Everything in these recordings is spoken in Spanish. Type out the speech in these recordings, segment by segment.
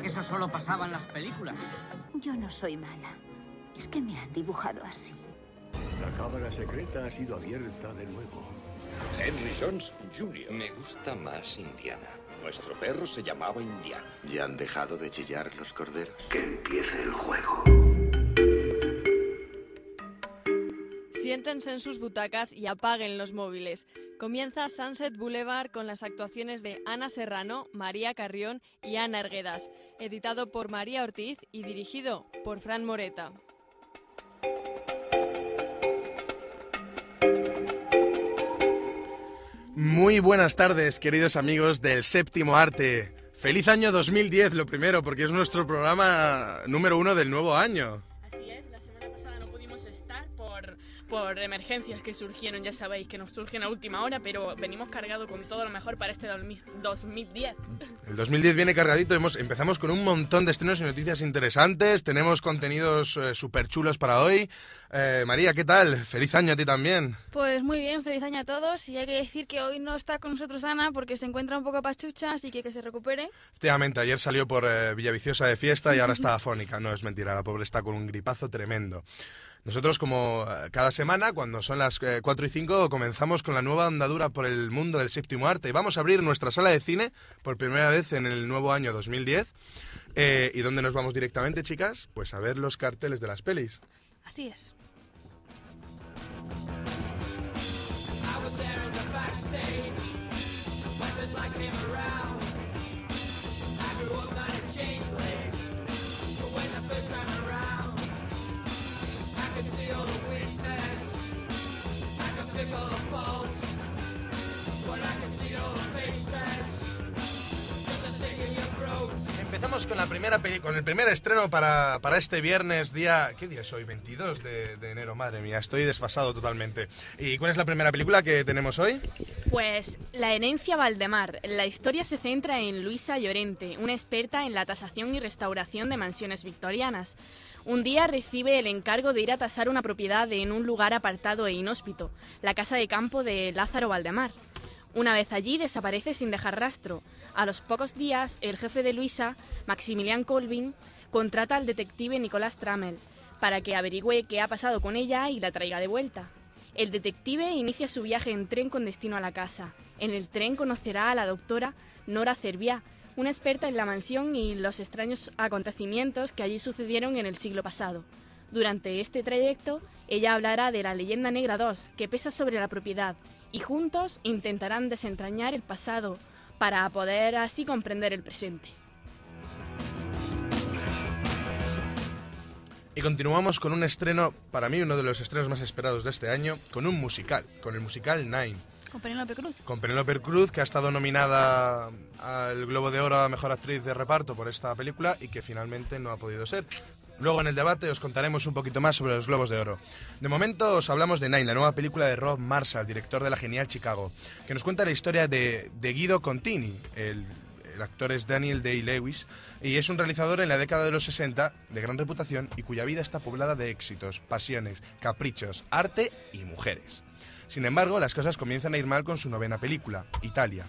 Que eso solo pasaba en las películas. Yo no soy mala. Es que me han dibujado así. La cámara secreta ha sido abierta de nuevo. Henry Jones Jr. Me gusta más Indiana. Nuestro perro se llamaba Indiana. ¿Ya han dejado de chillar los corderos? Que empiece el juego. Siéntense en sus butacas y apaguen los móviles. Comienza Sunset Boulevard con las actuaciones de Ana Serrano, María Carrión y Ana Erguedas, editado por María Ortiz y dirigido por Fran Moreta. Muy buenas tardes, queridos amigos del séptimo arte. Feliz año 2010, lo primero, porque es nuestro programa número uno del nuevo año. Por, emergencias que surgieron, ya sabéis que nos surgen a última hora, pero venimos cargados con todo lo mejor para este 2010. El 2010 viene cargadito, hemos, empezamos con un montón de estrenos y noticias interesantes, tenemos contenidos eh, súper chulos para hoy. Eh, María, ¿qué tal? Feliz año a ti también. Pues muy bien, feliz año a todos y hay que decir que hoy no está con nosotros Ana porque se encuentra un poco pachucha, así que que se recupere. Efectivamente, ayer salió por eh, Villaviciosa de fiesta y ahora está afónica, no es mentira, la pobre está con un gripazo tremendo. Nosotros, como eh, cada semana, cuando son las eh, 4 y 5, comenzamos con la nueva andadura por el mundo del séptimo arte. Y vamos a abrir nuestra sala de cine por primera vez en el nuevo año 2010. Eh, ¿Y dónde nos vamos directamente, chicas? Pues a ver los carteles de las pelis. Así es. Empezamos con la primera con el primer estreno para, para este viernes, día. ¿Qué día es hoy? 22 de, de enero, madre mía, estoy desfasado totalmente. ¿Y cuál es la primera película que tenemos hoy? Pues La herencia Valdemar. La historia se centra en Luisa Llorente, una experta en la tasación y restauración de mansiones victorianas. Un día recibe el encargo de ir a tasar una propiedad en un lugar apartado e inhóspito, la casa de campo de Lázaro Valdemar. Una vez allí desaparece sin dejar rastro. A los pocos días, el jefe de Luisa, Maximilian Colvin, contrata al detective Nicolás Trammell para que averigüe qué ha pasado con ella y la traiga de vuelta. El detective inicia su viaje en tren con destino a la casa. En el tren conocerá a la doctora Nora Cerviá, una experta en la mansión y los extraños acontecimientos que allí sucedieron en el siglo pasado. Durante este trayecto, ella hablará de la leyenda negra 2, que pesa sobre la propiedad, y juntos intentarán desentrañar el pasado para poder así comprender el presente. Y continuamos con un estreno, para mí uno de los estrenos más esperados de este año, con un musical, con el musical Nine. Con Penélope Cruz. Con Penélope Cruz, que ha estado nominada al Globo de Oro a Mejor Actriz de Reparto por esta película y que finalmente no ha podido ser. Luego en el debate os contaremos un poquito más sobre los Globos de Oro. De momento os hablamos de Nine, la nueva película de Rob Marshall, director de la genial Chicago, que nos cuenta la historia de, Guido Contini, el, el actor es Daniel Day-Lewis, y es un realizador en la década de los 60 de gran reputación y cuya vida está poblada de éxitos, pasiones, caprichos, arte y mujeres. Sin embargo, las cosas comienzan a ir mal con su novena película, Italia.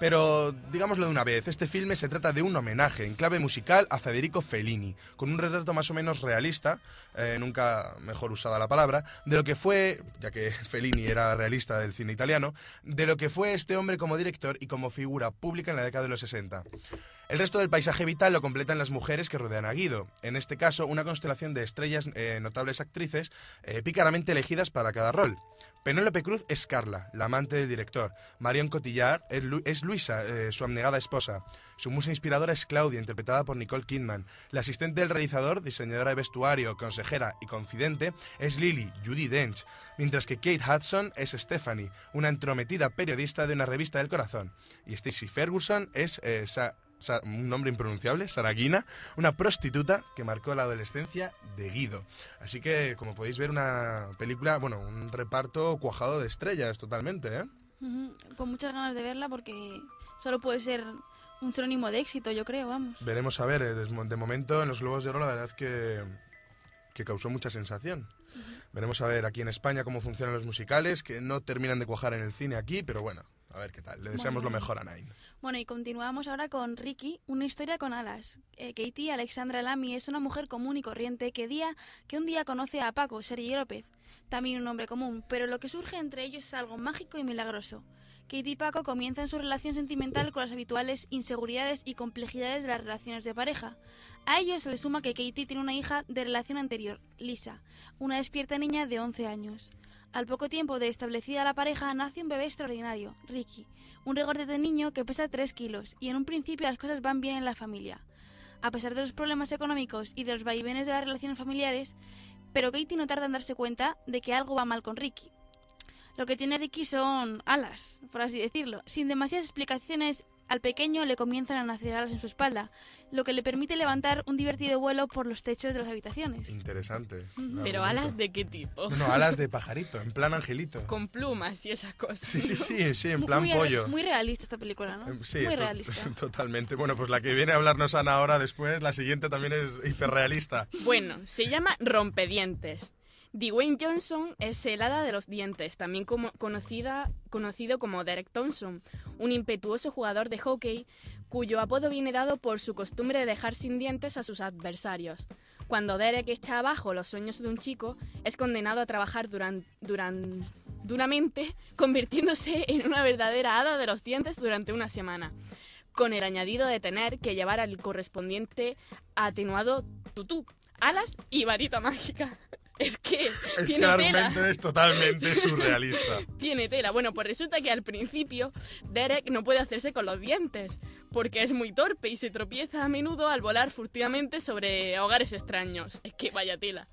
Pero digámoslo de una vez, este filme se trata de un homenaje en clave musical a Federico Fellini, con un retrato más o menos realista, eh, nunca mejor usada la palabra, de lo que fue, ya que Fellini era realista del cine italiano, de lo que fue este hombre como director y como figura pública en la década de los 60. El resto del paisaje vital lo completan las mujeres que rodean a Guido, en este caso una constelación de estrellas eh, notables actrices eh, pícaramente elegidas para cada rol. Penélope Cruz es Carla, la amante del director. Marion Cotillard es, Lu- es Luisa, eh, su abnegada esposa. Su musa inspiradora es Claudia, interpretada por Nicole Kidman. La asistente del realizador, diseñadora de vestuario, consejera y confidente es Lily, Judy Dench. Mientras que Kate Hudson es Stephanie, una entrometida periodista de una revista del corazón. Y Stacey Ferguson es eh, un nombre impronunciable, Saragina, una prostituta que marcó la adolescencia de Guido. Así que, como podéis ver, una película, bueno, un reparto cuajado de estrellas totalmente, ¿eh? Con muchas ganas de verla porque solo puede ser un sinónimo de éxito, yo creo, vamos. Veremos a ver, eh, de momento en los Globos de Oro la verdad que, que causó mucha sensación. Veremos a ver aquí en España cómo funcionan los musicales, que no terminan de cuajar en el cine aquí, pero bueno, a ver qué tal. Le deseamos lo mejor a Nain. Bueno, y continuamos ahora con Ricky, una historia con alas. Eh, Katie Alexandra Lamy es una mujer común y corriente que, día, que un día conoce a Paco, Sergi López, también un hombre común, pero lo que surge entre ellos es algo mágico y milagroso. Katie y Paco comienzan su relación sentimental con las habituales inseguridades y complejidades de las relaciones de pareja. A ello se le suma que Katie tiene una hija de relación anterior, Lisa, una despierta niña de 11 años. Al poco tiempo de establecida la pareja nace un bebé extraordinario, Ricky, un regordete niño que pesa 3 kilos y en un principio las cosas van bien en la familia. A pesar de los problemas económicos y de los vaivenes de las relaciones familiares, pero Katie no tarda en darse cuenta de que algo va mal con Ricky. Lo que tiene Ricky son alas, por así decirlo. Sin demasiadas explicaciones, al pequeño le comienzan a nacer alas en su espalda, lo que le permite levantar un divertido vuelo por los techos de las habitaciones. Interesante. Pero argumento. alas de qué tipo? No, no, alas de pajarito, en plan angelito. Con plumas y esas cosas. Sí, sí, sí, sí, en plan muy, pollo. Muy realista esta película, ¿no? Eh, Sí, muy realista. totalmente. Bueno, pues la que viene a hablarnos Ana ahora después, la siguiente también es hiperrealista. Bueno, se llama Rompedientes. Dwayne Johnson es el hada de los dientes, también como conocida, conocido como Derek Thompson, un impetuoso jugador de hockey cuyo apodo viene dado por su costumbre de dejar sin dientes a sus adversarios. Cuando Derek echa abajo los sueños de un chico, es condenado a trabajar duran- duran- duramente, convirtiéndose en una verdadera hada de los dientes durante una semana con el añadido de tener que llevar al correspondiente atenuado tutú, alas y varita mágica. Es que Es que tiene tela. es totalmente surrealista. Tiene tela. Bueno, pues resulta que al principio Derek no puede hacerse con los dientes, porque es muy torpe y se tropieza a menudo al volar furtivamente sobre hogares extraños. Es que vaya tela.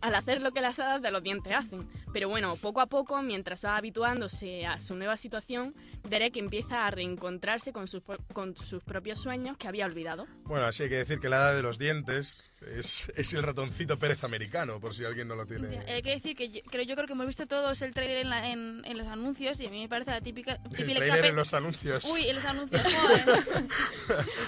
Al hacer lo que las hadas de los dientes hacen. Pero bueno, poco a poco, mientras va habituándose a su nueva situación, Derek empieza a reencontrarse con sus, con sus propios sueños que había olvidado. Bueno, así hay que decir que la hada de los dientes es, es el ratoncito Pérez americano, por si alguien no lo tiene. Hay que decir que yo creo, yo creo que hemos visto todos el tráiler en, la- en, en los anuncios y a mí me parece la típica... El típica trailer pe- en los anuncios. Uy, en los anuncios, joder.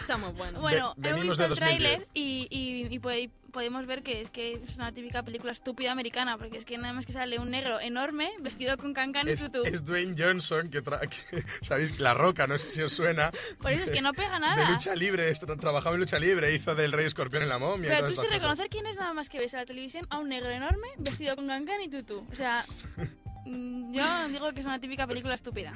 Estamos buenos. Bueno, Ve- hemos visto el 2010. tráiler y, y, y pode- podemos ver que es que es una típica película estúpida americana, porque es que nada más que sale un negro enorme vestido con cancan y Es, tutú. es Dwayne Johnson, que, tra- que- sabéis, La Roca, no sé si os suena. Por eso es que no pega De nada. lucha libre, est- trabajaba en lucha libre, hizo del Rey Escorpión en la momia. Pero tú sin reconocer quién es nada más que ves en la televisión a un negro enorme vestido con cancan y tutú. O sea, yo digo que es una típica película estúpida.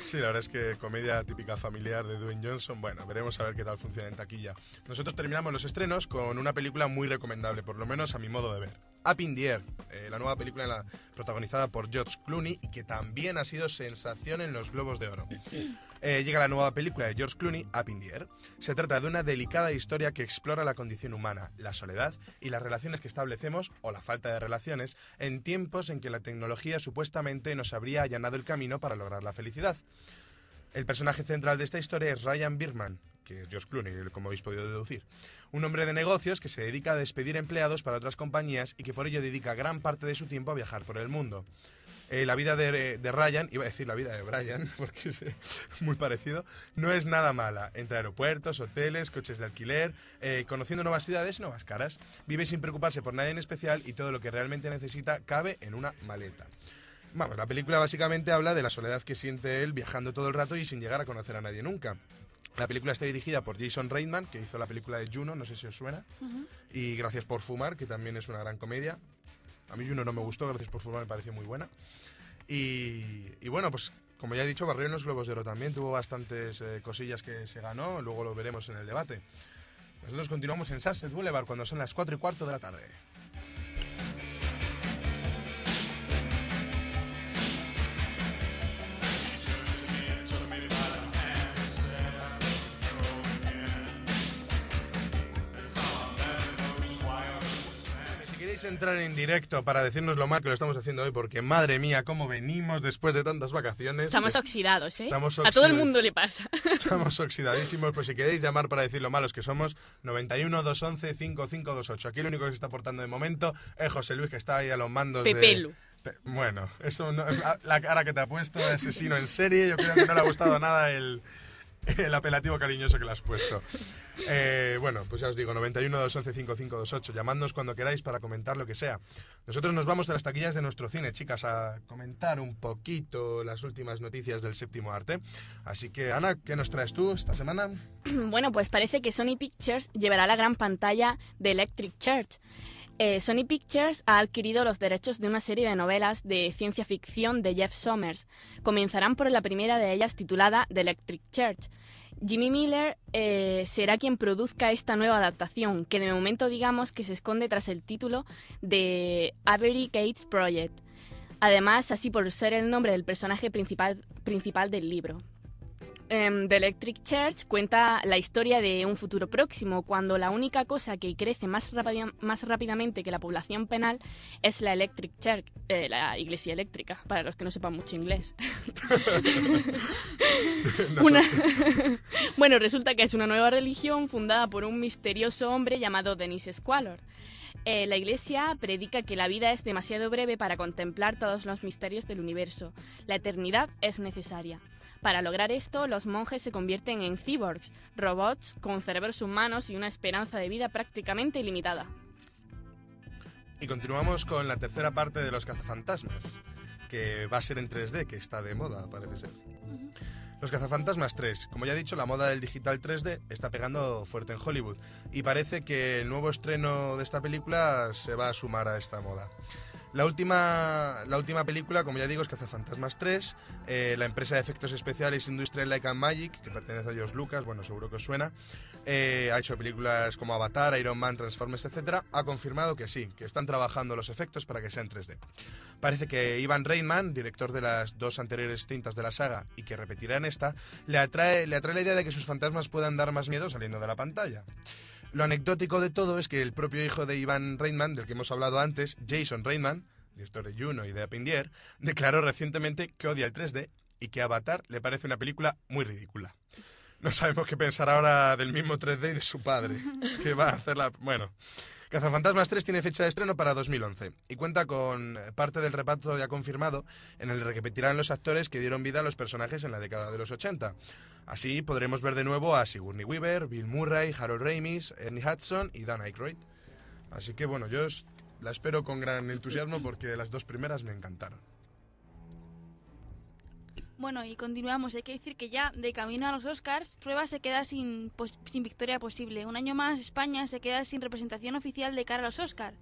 Sí, la verdad es que comedia típica familiar de Dwayne Johnson. Bueno, veremos a ver qué tal funciona en taquilla. Nosotros terminamos los estrenos con una película muy recomendable, por lo menos a mi modo de ver. Up in the Air, eh, la nueva película la- protagonizada por George Clooney y que también ha sido sensación en los Globos de Oro. Eh, llega la nueva película de George Clooney, Up in the Air. Se trata de una delicada historia que explora la condición humana, la soledad y las relaciones que establecemos, o la falta de relaciones, en tiempos en que la tecnología supuestamente nos habría allanado el camino para lograr la felicidad. El personaje central de esta historia es Ryan Birman, que es George Clooney, como habéis podido deducir. Un hombre de negocios que se dedica a despedir empleados para otras compañías y que por ello dedica gran parte de su tiempo a viajar por el mundo. Eh, la vida de, de Ryan, iba a decir la vida de Brian, porque es muy parecido, no es nada mala. Entre aeropuertos, hoteles, coches de alquiler, eh, conociendo nuevas ciudades nuevas caras. Vive sin preocuparse por nadie en especial y todo lo que realmente necesita cabe en una maleta. Vamos, la película básicamente habla de la soledad que siente él viajando todo el rato y sin llegar a conocer a nadie nunca. La película está dirigida por Jason Reitman, que hizo la película de Juno, no sé si os suena. Y Gracias por fumar, que también es una gran comedia. A mí Juno no me gustó, Gracias por fumar me pareció muy buena. Y, y bueno, pues como ya he dicho, barrió en los Globos de Oro también. Tuvo bastantes eh, cosillas que se ganó, luego lo veremos en el debate. Nosotros continuamos en Sunset Boulevard cuando son las 4 y cuarto de la tarde. Podéis entrar en directo para decirnos lo mal que lo estamos haciendo hoy, porque madre mía, cómo venimos después de tantas vacaciones. Estamos oxidados, ¿eh? Estamos A todo el mundo le pasa. Estamos oxidadísimos, pues si queréis llamar para decir lo malos que somos, 91 211 5528. Aquí el único que se está portando de momento es José Luis, que está ahí a los mandos Pepelu. de... Bueno, eso no- la cara que te ha puesto de asesino en serie, yo creo que no le ha gustado nada el, el apelativo cariñoso que le has puesto. Eh, bueno, pues ya os digo, 91 211 5528. Llamadnos cuando queráis para comentar lo que sea. Nosotros nos vamos de las taquillas de nuestro cine, chicas, a comentar un poquito las últimas noticias del séptimo arte. Así que, Ana, ¿qué nos traes tú esta semana? Bueno, pues parece que Sony Pictures llevará a la gran pantalla de Electric Church. Eh, Sony Pictures ha adquirido los derechos de una serie de novelas de ciencia ficción de Jeff Sommers. Comenzarán por la primera de ellas titulada The Electric Church. Jimmy Miller eh, será quien produzca esta nueva adaptación, que de momento digamos que se esconde tras el título de Avery Gates Project. Además, así por ser el nombre del personaje principal, principal del libro. Em, The Electric Church cuenta la historia de un futuro próximo, cuando la única cosa que crece más, rápida- más rápidamente que la población penal es la Electric Church, eh, la iglesia eléctrica, para los que no sepan mucho inglés. Una- bueno, resulta que es una nueva religión fundada por un misterioso hombre llamado Denis Squalor. Eh, la Iglesia predica que la vida es demasiado breve para contemplar todos los misterios del universo. La eternidad es necesaria. Para lograr esto, los monjes se convierten en cyborgs, robots con cerebros humanos y una esperanza de vida prácticamente ilimitada. Y continuamos con la tercera parte de Los cazafantasmas, que va a ser en 3D, que está de moda, parece ser. Los cazafantasmas 3. Como ya he dicho, la moda del digital 3D está pegando fuerte en Hollywood y parece que el nuevo estreno de esta película se va a sumar a esta moda. La última, la última película, como ya digo, es Cazafantasmas 3. Eh, la empresa de efectos especiales Industrial Light and Magic, que pertenece a George Lucas, bueno, seguro que os suena, eh, ha hecho películas como Avatar, Iron Man, Transformers, etc. Ha confirmado que sí, que están trabajando los efectos para que sean 3D. Parece que Ivan Reitman, director de las dos anteriores cintas de la saga y que repetirá en esta, le atrae, le atrae la idea de que sus fantasmas puedan dar más miedo saliendo de la pantalla. Lo anecdótico de todo es que el propio hijo de Ivan Reitman, del que hemos hablado antes, Jason Reitman, director de Juno y de Air, declaró recientemente que odia el 3D y que Avatar le parece una película muy ridícula. No sabemos qué pensar ahora del mismo 3D y de su padre, que va a hacer la... Bueno, Cazafantasmas 3 tiene fecha de estreno para 2011 y cuenta con parte del reparto ya confirmado en el que repetirán los actores que dieron vida a los personajes en la década de los 80. Así podremos ver de nuevo a Sigourney Weaver, Bill Murray, Harold Ramis, Ernie Hudson y Dan Aykroyd. Así que bueno, yo la espero con gran entusiasmo porque las dos primeras me encantaron. Bueno, y continuamos. Hay que decir que ya de camino a los Oscars, Trueba se queda sin, pos- sin victoria posible. Un año más, España se queda sin representación oficial de cara a los Oscars.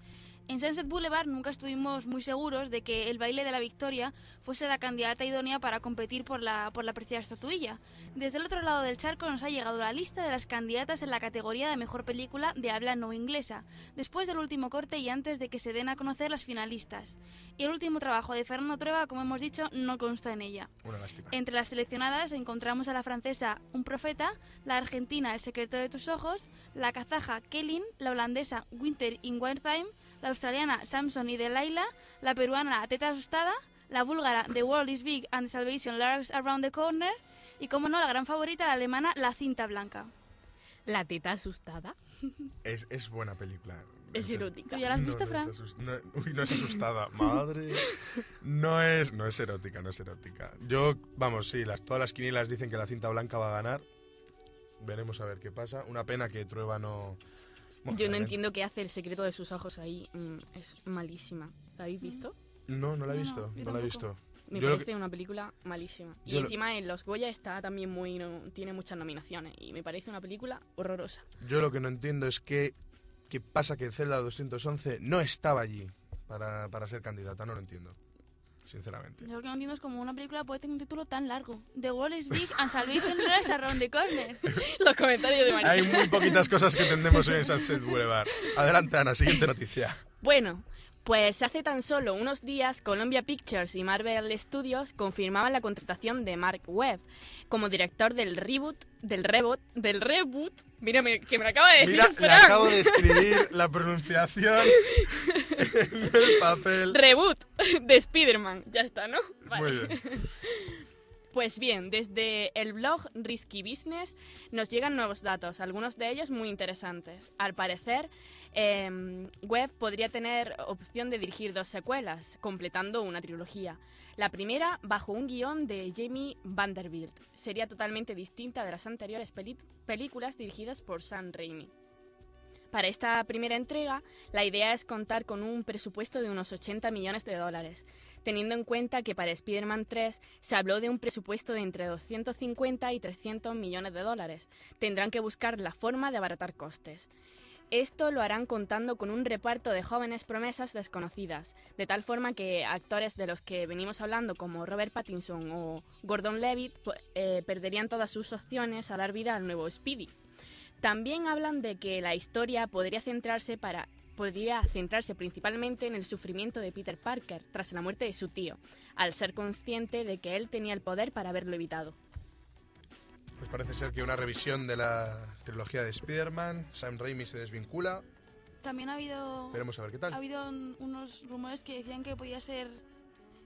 En Sunset Boulevard nunca estuvimos muy seguros de que el baile de la victoria fuese la candidata idónea para competir por la, por la preciada estatuilla. Desde el otro lado del charco nos ha llegado la lista de las candidatas en la categoría de mejor película de habla no inglesa, después del último corte y antes de que se den a conocer las finalistas. Y el último trabajo de Fernando Trueba, como hemos dicho, no consta en ella. Una lástima. Entre las seleccionadas encontramos a la francesa Un Profeta, la argentina El secreto de tus ojos, la kazaja Kelin, la holandesa Winter in Wintertime, la australiana Samson y Delilah, la peruana La Teta Asustada, la búlgara The World is Big and Salvation Lurks Around the Corner y, como no, la gran favorita, la alemana La Cinta Blanca. La teta asustada. Es, es buena película. Es erótica. ¿Tú ya la has No, visto, no Fran? es no- uy, no es asustada. Madre. No es, no es erótica, no es erótica. Yo, vamos, sí, las, todas las quinielas dicen que la cinta blanca va a ganar. Veremos a ver qué pasa. Una pena que Trueba no... bueno, Yo no entiendo qué hace el secreto de sus ojos ahí. mm, es malísima. ¿La habéis visto? No, no la he visto. no, la he visto. Me Yo parece que- una película malísima. Y lo- encima en los Goya está también muy... no- tiene muchas nominaciones. Y me parece una película horrorosa. Yo lo que no entiendo es que qué pasa que Zelda 211 no estaba allí para, para ser candidata. No lo entiendo, sinceramente. Yo lo que no entiendo es cómo una película puede tener un título tan largo. The World is Big and Salvation Lurks Around the Corner. los comentarios de María. Hay muy poquitas cosas que entendemos hoy en Sunset Boulevard. Adelante, Ana, siguiente noticia. Bueno, Pues hace tan solo unos días Columbia Pictures y Marvel Studios confirmaban la contratación de Mark Webb como director del reboot, del reboot, del reboot. Mira que me lo acaba de decir. Mira, le acabo de escribir la pronunciación en el papel. Reboot de Spider-Man. Ya está, ¿no? Muy bien. Pues bien, desde el blog Risky Business nos llegan nuevos datos, algunos de ellos muy interesantes. Al parecer, eh, Webb podría tener opción de dirigir dos secuelas, completando una trilogía. La primera, bajo un guion de Jamie Vanderbilt, sería totalmente distinta de las anteriores películas dirigidas por Sam Raimi. Para esta primera entrega, la idea es contar con un presupuesto de unos 80 millones de dólares, teniendo en cuenta que para Spider-Man 3 se habló de un presupuesto de entre 250 y 300 millones de dólares. Tendrán que buscar la forma de abaratar costes. Esto lo harán contando con un reparto de jóvenes promesas desconocidas, de tal forma que actores de los que venimos hablando como Robert Pattinson o Gordon Levitt eh, perderían todas sus opciones a dar vida al nuevo Speedy. También hablan de que la historia podría centrarse para podría centrarse principalmente en el sufrimiento de Peter Parker tras la muerte de su tío, al ser consciente de que él tenía el poder para haberlo evitado. Pues parece ser que una revisión de la trilogía de Spider-Man, Sam Raimi se desvincula. También ha habido. Veremos a ver qué tal. Ha habido unos rumores que decían que podía ser.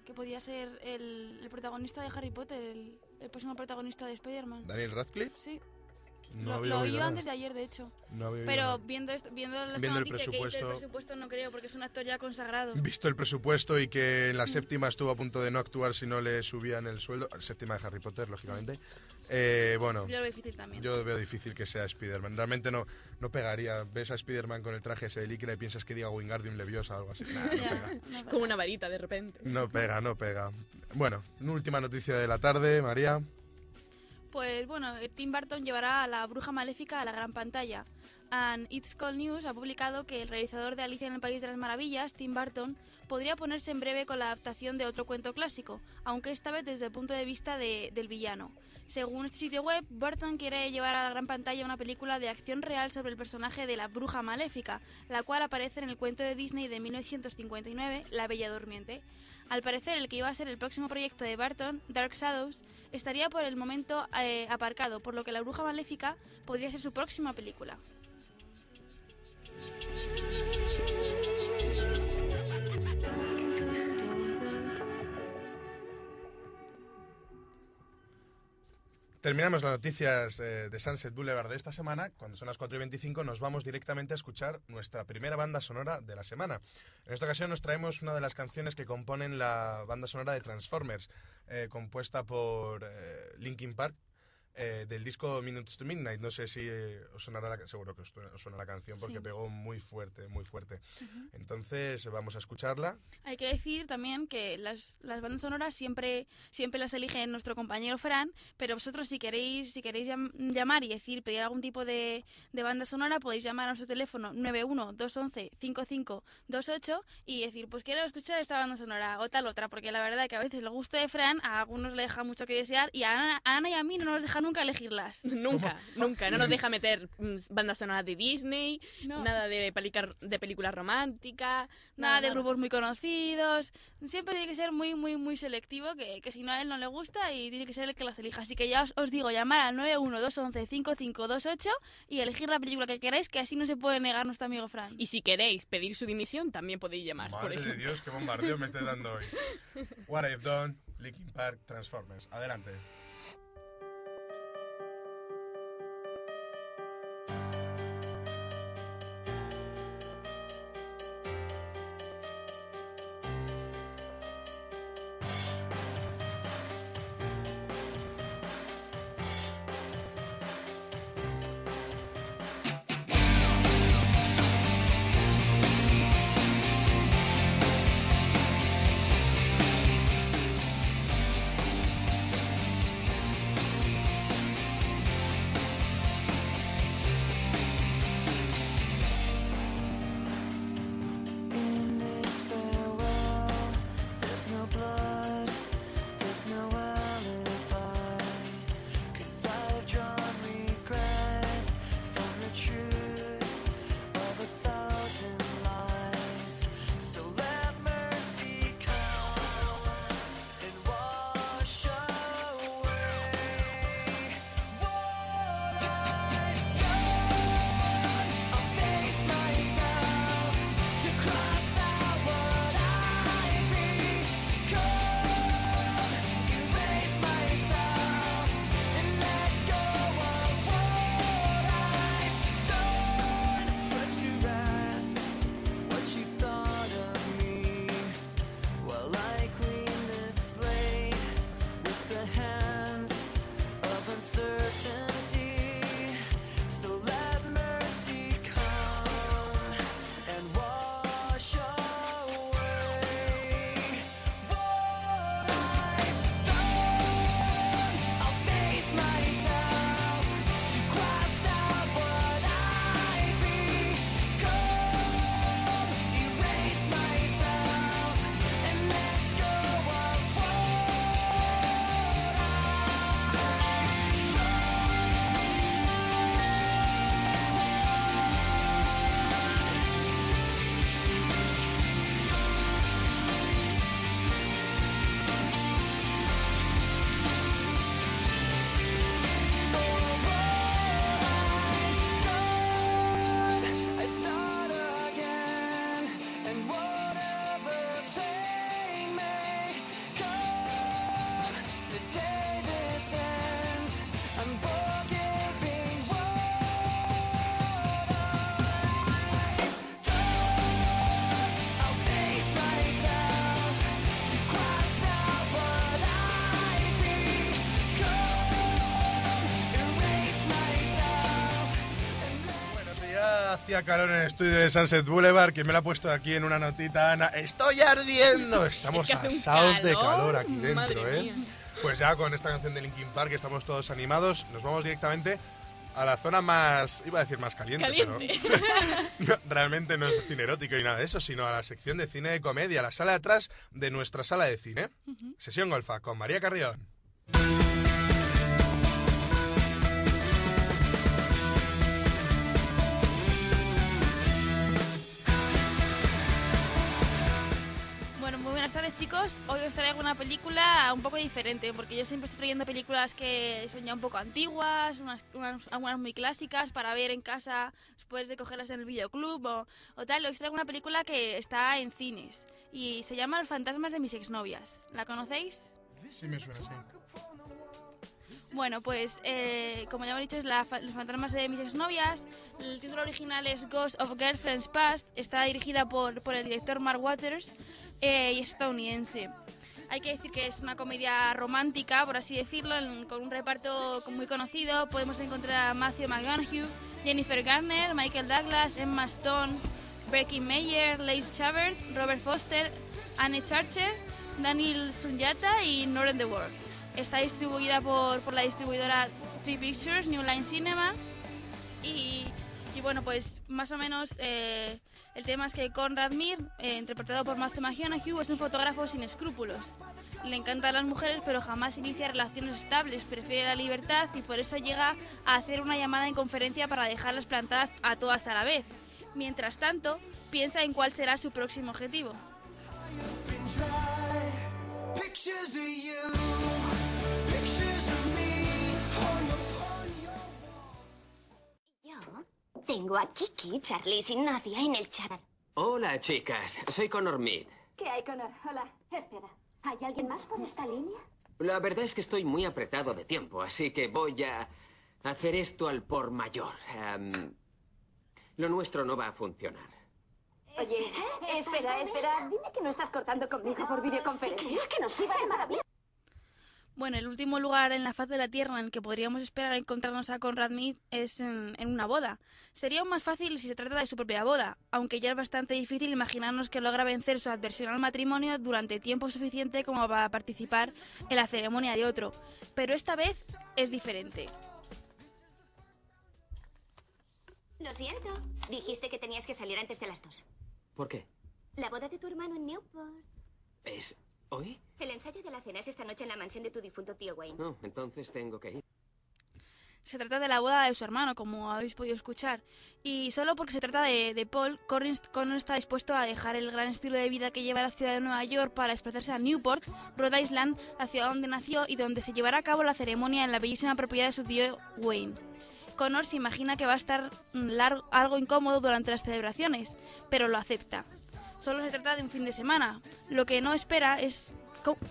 que podía ser el, protagonista de Harry Potter, el, el próximo protagonista de Spider-Man. ¿Daniel Radcliffe? Sí. No lo, oí antes de ayer, de hecho. No Pero viendo, viendo, viendo el presupuesto, que el presupuesto no creo, porque es un actor ya consagrado. Visto el presupuesto y que en la séptima estuvo a punto de no actuar si no le subían el sueldo, séptima de Harry Potter, lógicamente. Eh, bueno, yo lo veo difícil también. Yo veo difícil que sea Spider-Man. Realmente no, no pegaría. Ves a Spider-Man con el traje ese de líquida y piensas que diga Wingardium Leviosa o algo así. no pega. Como una varita de repente. No pega, no pega. Bueno, última noticia de la tarde, María. Pues bueno, Tim Burton llevará a la bruja maléfica a la gran pantalla. And It's Call News ha publicado que el realizador de Alicia en el País de las Maravillas, Tim Burton, podría ponerse en breve con la adaptación de otro cuento clásico, aunque esta vez desde el punto de vista del villano. Según este sitio web, Burton quiere llevar a la gran pantalla una película de acción real sobre el personaje de la bruja maléfica, la cual aparece en el cuento de Disney de 1959, La Bella Durmiente. Al parecer, el que iba a ser el próximo proyecto de Barton, Dark Shadows, estaría por el momento eh, aparcado, por lo que La Bruja Maléfica podría ser su próxima película. Terminamos las noticias eh, de Sunset Boulevard de esta semana. Cuando son las 4 y 25 nos vamos directamente a escuchar nuestra primera banda sonora de la semana. En esta ocasión nos traemos una de las canciones que componen la banda sonora de Transformers, eh, compuesta por eh, Linkin Park, eh, del disco Minutes to Midnight. No sé si eh, os sonará, la, seguro que os suena la canción porque pegó muy fuerte, muy fuerte. Entonces vamos a escucharla. Hay que decir también que las, las, bandas sonoras siempre, siempre las elige nuestro compañero Fran, pero vosotros si queréis, si queréis llamar y decir, pedir algún tipo de, de banda sonora, podéis llamar a nuestro teléfono 91-211-5528 y decir, pues quiero escuchar esta banda sonora o tal otra, porque la verdad que a veces el gusto de Fran a algunos le deja mucho que desear y a Ana, a Ana y a mí no nos deja nunca elegirlas. nunca, nunca. No nos deja meter mm, bandas sonoras de Disney, nada de, de películas románticas. Nada, de grupos muy conocidos. Siempre tiene que ser muy, muy, muy selectivo, que, que, si no a él no le gusta y tiene que ser el que las elija. Así que ya os, digo, llamar al 912115528 y elegir la película que queráis, que así no se puede negar nuestro amigo Fran. Y si queréis pedir su dimisión, también podéis llamar. Madre de Dios, qué bombardeo me estáis dando hoy. What I've Done, Linkin Park, Transformers. Adelante. Hacía calor en el estudio de Sunset Boulevard, que me lo ha puesto aquí en una notita, Ana. ¡Estoy ardiendo! Estamos Es que asados de calor, calor aquí dentro, madre ¿eh? mía. Pues ya con esta canción de Linkin Park estamos todos animados, nos vamos directamente a la zona más, iba a decir más caliente, Caliente. pero no, realmente no es cine erótico ni nada de eso, sino a la sección de cine de comedia, la sala de atrás de nuestra sala de cine. Sesión Golfa con María Carrión. Tardes chicos. Hoy os traigo una película un poco diferente, porque yo siempre estoy trayendo películas que son ya un poco antiguas, unas, unas- algunas muy clásicas para ver en casa después de cogerlas en el videoclub o, o tal. Hoy os traigo una película que está en cines y se llama Los fantasmas de mis exnovias. ¿La conocéis? Sí me suena, sí. Bueno, pues eh, como ya hemos dicho es la Los fantasmas de mis exnovias. El título original es Ghost of Girlfriends Past. Está dirigida por, por el director Mark Waters eh, y es estadounidense. Hay que decir que es una comedia romántica, por así decirlo, con un reparto muy conocido. Podemos encontrar a Matthew McConaughey, Jennifer Garner, Michael Douglas, Emma Stone, Becky Meyer, Lace Chavert, Robert Foster, Anne Charcher, Daniel Sunyata y Northern the World. Está distribuida por, por la distribuidora Three Pictures, New Line Cinema. Y, y bueno, pues más o menos eh, el tema es que Conrad Mir, eh, interpretado por Matthew McConaughey, es un fotógrafo sin escrúpulos. Le encantan las mujeres, pero jamás inicia relaciones estables, prefiere la libertad y por eso llega a hacer una llamada en conferencia para dejarlas plantadas a todas a la vez. Mientras tanto, piensa en cuál será su próximo objetivo. Tengo a Kiki, Charlie y Nadia en el chat. Hola, chicas. Soy Connor Mead. ¿Qué hay, Connor? Hola. Espera, ¿hay alguien más por esta línea? La verdad es que estoy muy apretado de tiempo, así que voy a hacer esto al por mayor. Em, lo nuestro no va a funcionar. Oye, espera, espera. Dime que no estás cortando conmigo por videoconferencia. que nos iba de maravilla. Bueno, el último lugar en la faz de la Tierra en el que podríamos esperar a encontrarnos a Conrad Mead es en, en una boda. Sería aún más fácil si se trata de su propia boda, aunque ya es bastante difícil imaginarnos que logra vencer su adversión al matrimonio durante tiempo suficiente como para participar en la ceremonia de otro. Pero esta vez es diferente. Lo siento. Dijiste que tenías que salir antes de las dos. ¿Por qué? La boda de tu hermano en Newport. ¿Es hoy? El ensayo de la cena es esta noche en la mansión de tu difunto tío Wayne. No, entonces tengo que ir. Se trata de la boda de su hermano, como habéis podido escuchar. Y solo porque se trata de, de Paul, Connor está dispuesto a dejar el gran estilo de vida que lleva a la ciudad de Nueva York para desplazarse a Newport, Rhode Island, la ciudad donde nació y donde se llevará a cabo la ceremonia en la bellísima propiedad de su tío Wayne. Connor se imagina que va a estar mm, lar- algo incómodo durante las celebraciones, pero lo acepta. Solo se trata de un fin de semana. Lo que no espera es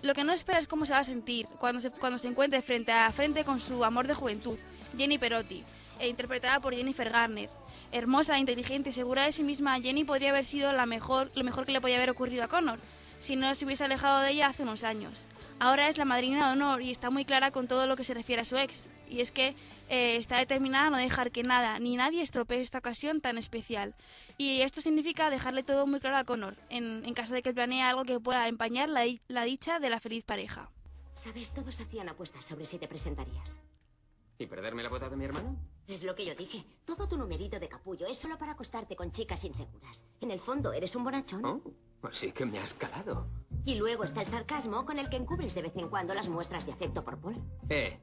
lo que no espera es cómo se va a sentir cuando se, cuando se encuentre frente a frente con su amor de juventud, Jenny Perotti, e interpretada por Jennifer Garner. Hermosa, inteligente y segura de sí misma, Jenny podría haber sido la mejor, lo mejor que le podía haber ocurrido a Connor, si no se hubiese alejado de ella hace unos años. Ahora es la madrina de honor y está muy clara con todo lo que se refiere a su ex. Y es que eh, está determinada a no dejar que nada ni nadie estropee esta ocasión tan especial. Y esto significa dejarle todo muy claro a Connor, en, en caso de que planee algo que pueda empañar la, la dicha de la feliz pareja. Sabes, todos hacían apuestas sobre si te presentarías. ¿Y perderme la boda de mi hermano? Es lo que yo dije. Todo tu numerito de capullo es solo para acostarte con chicas inseguras. En el fondo, eres un bonachón. Oh, así que me has calado. Y luego está el sarcasmo con el que encubres de vez en cuando las muestras de afecto por Paul. Eh,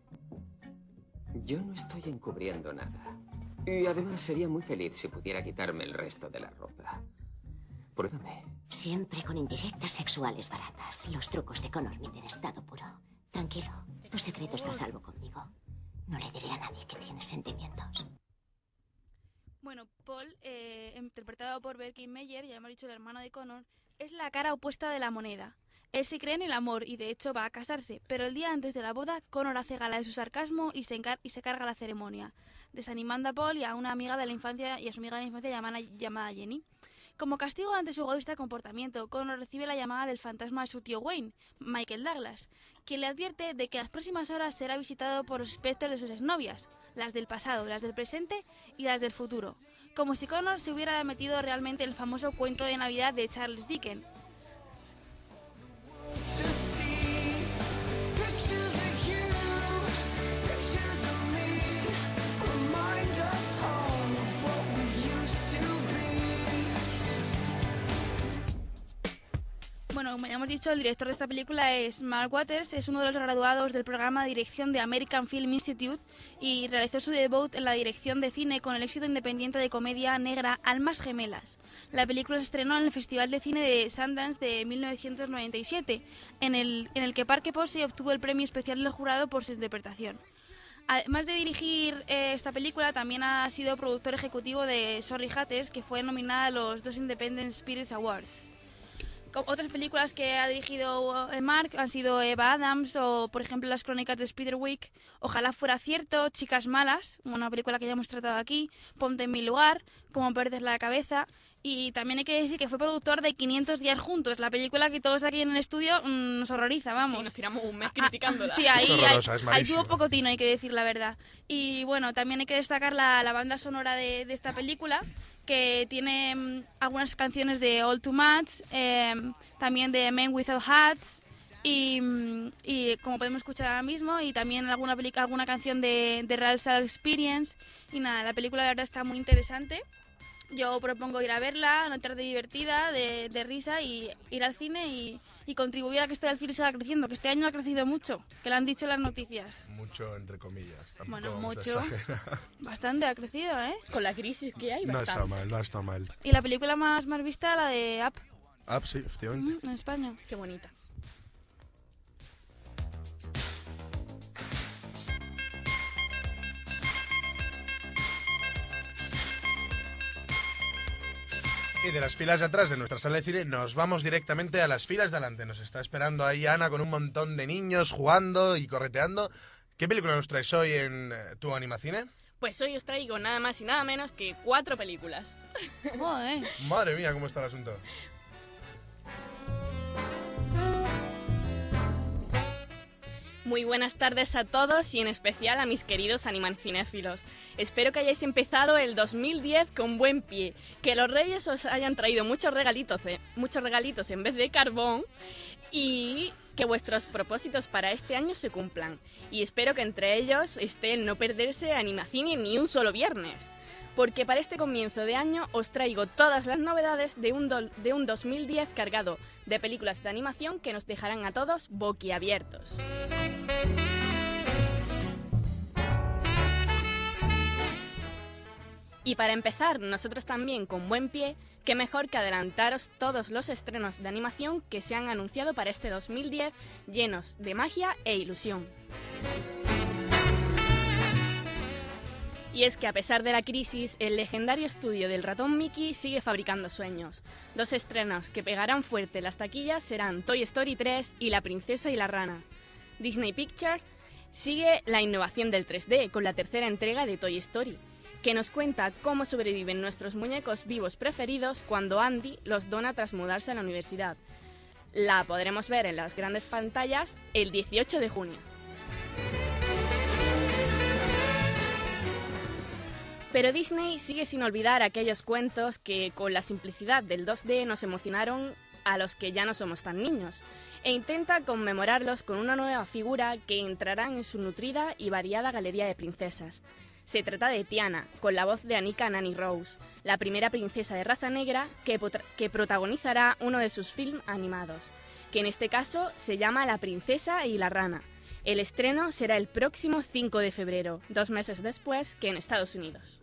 yo no estoy encubriendo nada. Y además sería muy feliz si pudiera quitarme el resto de la ropa. Pruébame. Siempre con indirectas sexuales baratas. Los trucos de Connor en estado puro. Tranquilo, tu secreto está a salvo conmigo. No le diré a nadie que tienes sentimientos. Bueno, Paul, eh, interpretado por Berkin Meyer, ya hemos dicho el hermano de Connor, es la cara opuesta de la moneda. Él se cree en el amor y de hecho va a casarse, pero el día antes de la boda, Connor hace gala de su sarcasmo y se, encar- carga la ceremonia, desanimando a Paul y a una amiga de la infancia y a su amiga de la infancia llamada, llamada Jenny. Como castigo ante su egoísta comportamiento, Connor recibe la llamada del fantasma de su tío Wayne, Michael Douglas, quien le advierte de que las próximas horas será visitado por los espectros de sus exnovias, las del pasado, las del presente y las del futuro. como si Connor se hubiera metido realmente en el famoso cuento de Navidad de Charles Dickens. Sister. Bueno, como ya hemos dicho, el director de esta película es Mark Waters, es uno de los graduados del programa de dirección de American Film Institute y realizó su debut en la dirección de cine con el éxito independiente de comedia negra Almas Gemelas. La película se estrenó en el Festival de Cine de Sundance de 1997, en el, en el que Parque Posey obtuvo el premio especial del jurado por su interpretación. Además de dirigir eh, esta película, también ha sido productor ejecutivo de Sorry Hatters, que fue nominada a los dos Independent Spirits Awards. Otras películas que ha dirigido eh, Mark han sido Eva Adams o, por ejemplo, Las Crónicas de Spiderwick, Ojalá fuera cierto, Chicas Malas, una película que ya hemos tratado aquí, Ponte en mi lugar, Cómo perder la cabeza. Y también hay que decir que fue productor de 500 días juntos, la película que todos aquí en el estudio mm, nos horroriza, vamos. Sí, nos tiramos un mes criticándola. sí, ahí, ahí, tuvo poco tino, hay que decir la verdad. Y bueno, también hay que destacar la, la banda sonora de, de esta película, que tiene mm, algunas canciones de All Too Much, em, también de Men Without Hats y, mm, y, como podemos escuchar ahora mismo y también alguna alguna canción de, de Ralph Experience y nada, la película la verdad está muy interesante. Yo propongo ir a verla, una tarde divertida, de, de risa y ir al cine y, y contribuir a que este cine siga creciendo, que este año ha crecido mucho, que lo han dicho las noticias. Mucho, entre comillas. bueno, mucho. Bastante ha crecido, ¿eh? Con la crisis que hay, No está mal, no está mal. Y la película más, más vista, la de Up. Up, sí, efectivamente. en España. Qué bonita. Y de las filas de atrás de nuestra sala de cine nos vamos directamente a las filas de adelante. Nos está esperando ahí Ana con un montón de niños jugando y correteando. ¿Qué película nos traes hoy en eh, tu animacine? Pues hoy os traigo nada más y nada menos que cuatro películas. Madre mía, ¿cómo está el asunto? Muy buenas tardes a todos y en especial a mis queridos animancinéfilos. Espero que hayáis empezado el 2010 con buen pie, que los reyes os hayan traído muchos regalitos, eh, muchos regalitos en vez de carbón y que vuestros propósitos para este año se cumplan. Y espero que entre ellos esté el no perderse Animacine ni un solo viernes porque para este comienzo de año os traigo todas las novedades de un, de un 2010 cargado de películas de animación que nos dejarán a todos boquiabiertos. Y para empezar, nosotros también con buen pie, qué mejor que adelantaros todos los estrenos de animación que se han anunciado para este 2010 llenos de magia e ilusión. Y es que a pesar de la crisis, el legendario estudio del ratón Mickey sigue fabricando sueños. Dos estrenos que pegarán fuerte las taquillas serán Toy Story 3 y La princesa y la rana. Disney Pictures sigue la innovación del 3D con la tercera entrega de Toy Story, que nos cuenta cómo sobreviven nuestros muñecos vivos preferidos cuando Andy los dona tras mudarse a la universidad. La podremos ver en las grandes pantallas el 18 de junio. Pero Disney sigue sin olvidar aquellos cuentos que con la simplicidad del 2D nos emocionaron a los que ya no somos tan niños, e intenta conmemorarlos con una nueva figura que entrará en su nutrida y variada galería de princesas. Se trata de Tiana, con la voz de Anika Nani Rose, la primera princesa de raza negra que, que protagonizará uno de sus films animados, que en este caso se llama La princesa y la rana. El estreno será el próximo 5 de febrero, dos meses después que en Estados Unidos.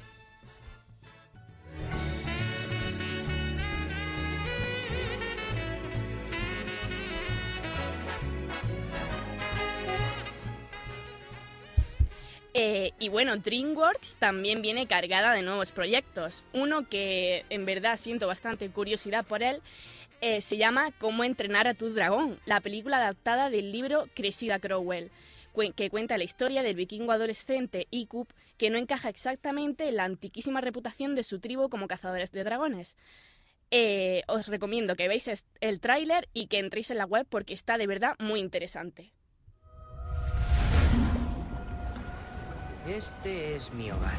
Eh, y bueno, DreamWorks también viene cargada de nuevos proyectos. Uno que en verdad siento bastante curiosidad por él eh, se llama Cómo entrenar a tu dragón, la película adaptada del libro Crecida Crowell, que cuenta la historia del vikingo adolescente Ikup, que no encaja exactamente en la antiquísima reputación de su tribu como cazadores de dragones. Eh, os recomiendo que veáis el tráiler y que entréis en la web porque está de verdad muy interesante. Este es mi hogar.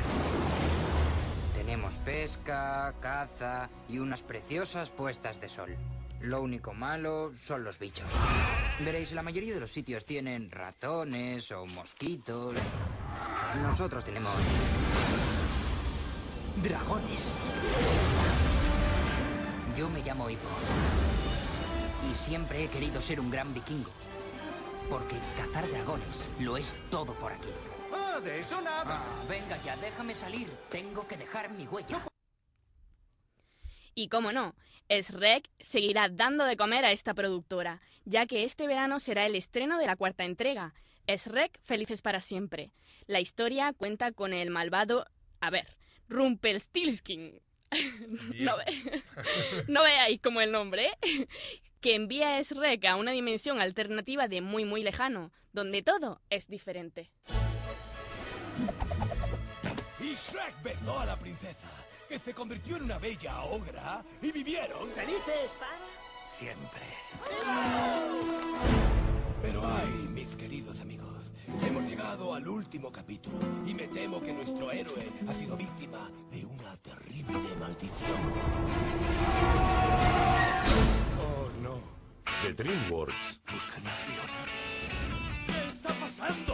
Tenemos pesca, caza y unas preciosas puestas de sol. Lo único malo son los bichos. Veréis, la mayoría de los sitios tienen ratones o mosquitos. Nosotros tenemos... Dragones. Yo me llamo Ivo. Y siempre he querido ser un gran vikingo. Porque cazar dragones lo es todo por aquí. De eso nada. Ah, venga ya, déjame salir. Tengo que dejar mi huella. Y cómo no, SREC seguirá dando de comer a esta productora, ya que este verano será el estreno de la cuarta entrega. SREC Felices para siempre. La historia cuenta con el malvado, a ver, Rumpelstiltskin. no, ve, no veáis como el nombre, ¿eh? que envía a Shrek a una dimensión alternativa de muy muy lejano, donde todo es diferente. Y Shrek besó a la princesa, que se convirtió en una bella ogra y vivieron felices para siempre. Pero ay, mis queridos amigos, hemos llegado al último capítulo y me temo que nuestro héroe ha sido víctima de una terrible maldición. Oh, no. De DreamWorks. Buscan a Fiona. ¿Qué está pasando?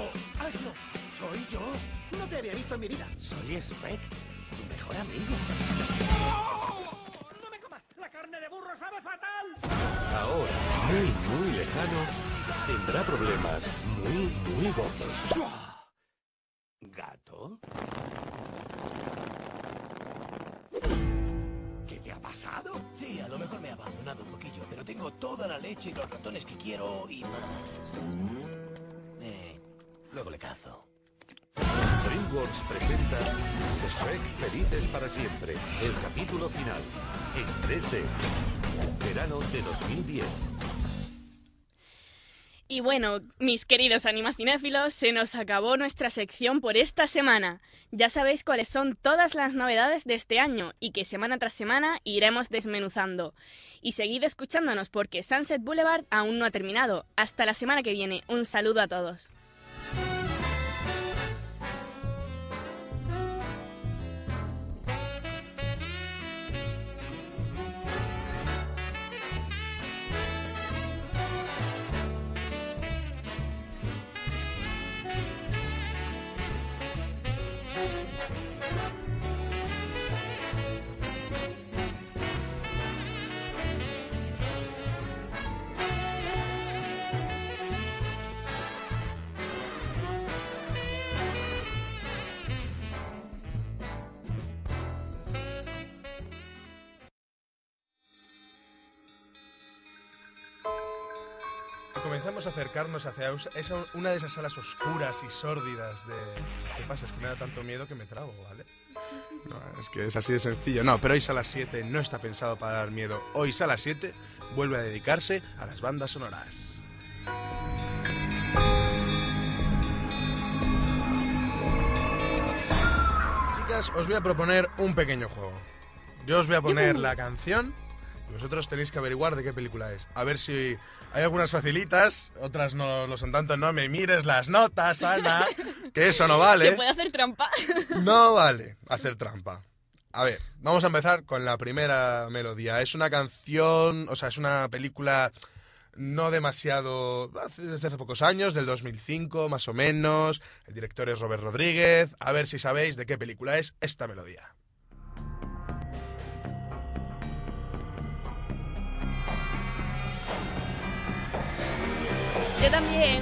¡Hazlo! ¿Soy yo? No te había visto en mi vida. Soy Shrek, tu mejor amigo. ¡No me comas! ¡La carne de burro sabe fatal! Ahora, muy, muy lejano, tendrá problemas muy, muy gordos. ¿Gato? ¿Qué te ha pasado? Sí, a lo mejor me ha abandonado un poquillo, pero tengo toda la leche y los ratones que quiero y más. Eh, luego le cazo. DreamWorks presenta Shrek Felices para siempre, el capítulo final, en 3D. Verano de 2010. Y bueno, mis queridos animacinéfilos, se nos acabó nuestra sección por esta semana. Ya sabéis cuáles son todas las novedades de este año y que semana tras semana iremos desmenuzando. Y seguid escuchándonos porque Sunset Boulevard aún no ha terminado. Hasta la semana que viene. Un saludo a todos. Comenzamos a acercarnos hacia esa- una de esas salas oscuras y sórdidas de... ¿Qué pasa? Es que me da tanto miedo que me trago, ¿vale? No, es que es así de sencillo. No, pero hoy Sala 7 no está pensado para dar miedo. Hoy Sala 7 vuelve a dedicarse a las bandas sonoras. Chicas, os voy a proponer un pequeño juego. Yo os voy a poner la canción vosotros tenéis que averiguar de qué película es. A ver si hay algunas facilitas, otras no lo son tanto. No me mires las notas, Ana, que eso no ¿Se vale. puede hacer trampa? No vale hacer trampa. A ver, vamos a empezar con la primera melodía. Es una canción, o sea, es una película no demasiado, desde hace pocos años, del 2005 más o menos. El director es Robert Rodríguez. A ver si sabéis de qué película es esta melodía. Yo también.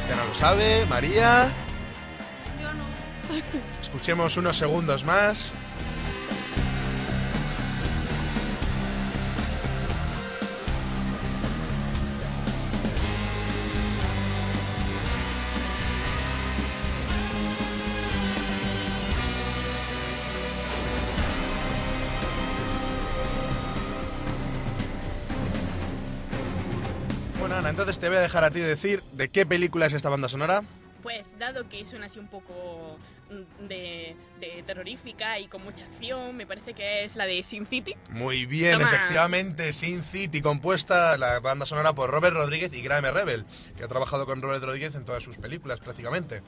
Si ya no lo sabe. María, Yo no. escuchemos unos segundos más. Te voy a dejar a ti decir de qué película es esta banda sonora. Pues dado que suena así un poco mm, de, de terrorífica y con mucha acción, me parece que es la de Sin City. Muy bien, Toma. efectivamente, Sin City, compuesta la banda sonora por Robert Rodríguez y Graham Rebel, que ha trabajado con Robert Rodríguez en todas sus películas prácticamente.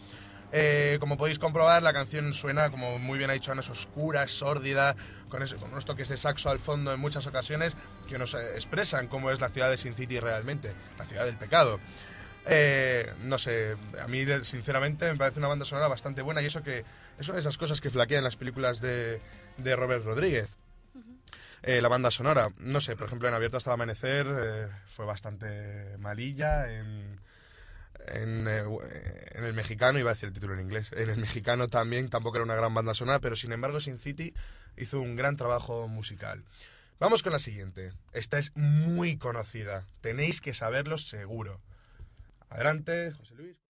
Eh, como podéis comprobar, la canción suena, como muy bien ha dicho Ana, es oscura, es sórdida, con, ese- con unos toques de saxo al fondo en muchas ocasiones que nos eh, expresan cómo es la ciudad de Sin City realmente, la ciudad del pecado. Eh, no sé, a mí sinceramente me parece una banda sonora bastante buena y eso que es una de esas cosas que flaquean las películas de, de Robert Rodríguez. Eh, la banda sonora, no sé, por ejemplo en Abierto hasta el Amanecer eh, fue bastante malilla, en, en, eh, en el mexicano, iba a decir el título en inglés, en el mexicano también tampoco era una gran banda sonora, pero sin embargo Sin City hizo un gran trabajo musical. Vamos con la siguiente. Esta es muy conocida, tenéis que saberlo seguro. Adelante, José Luis.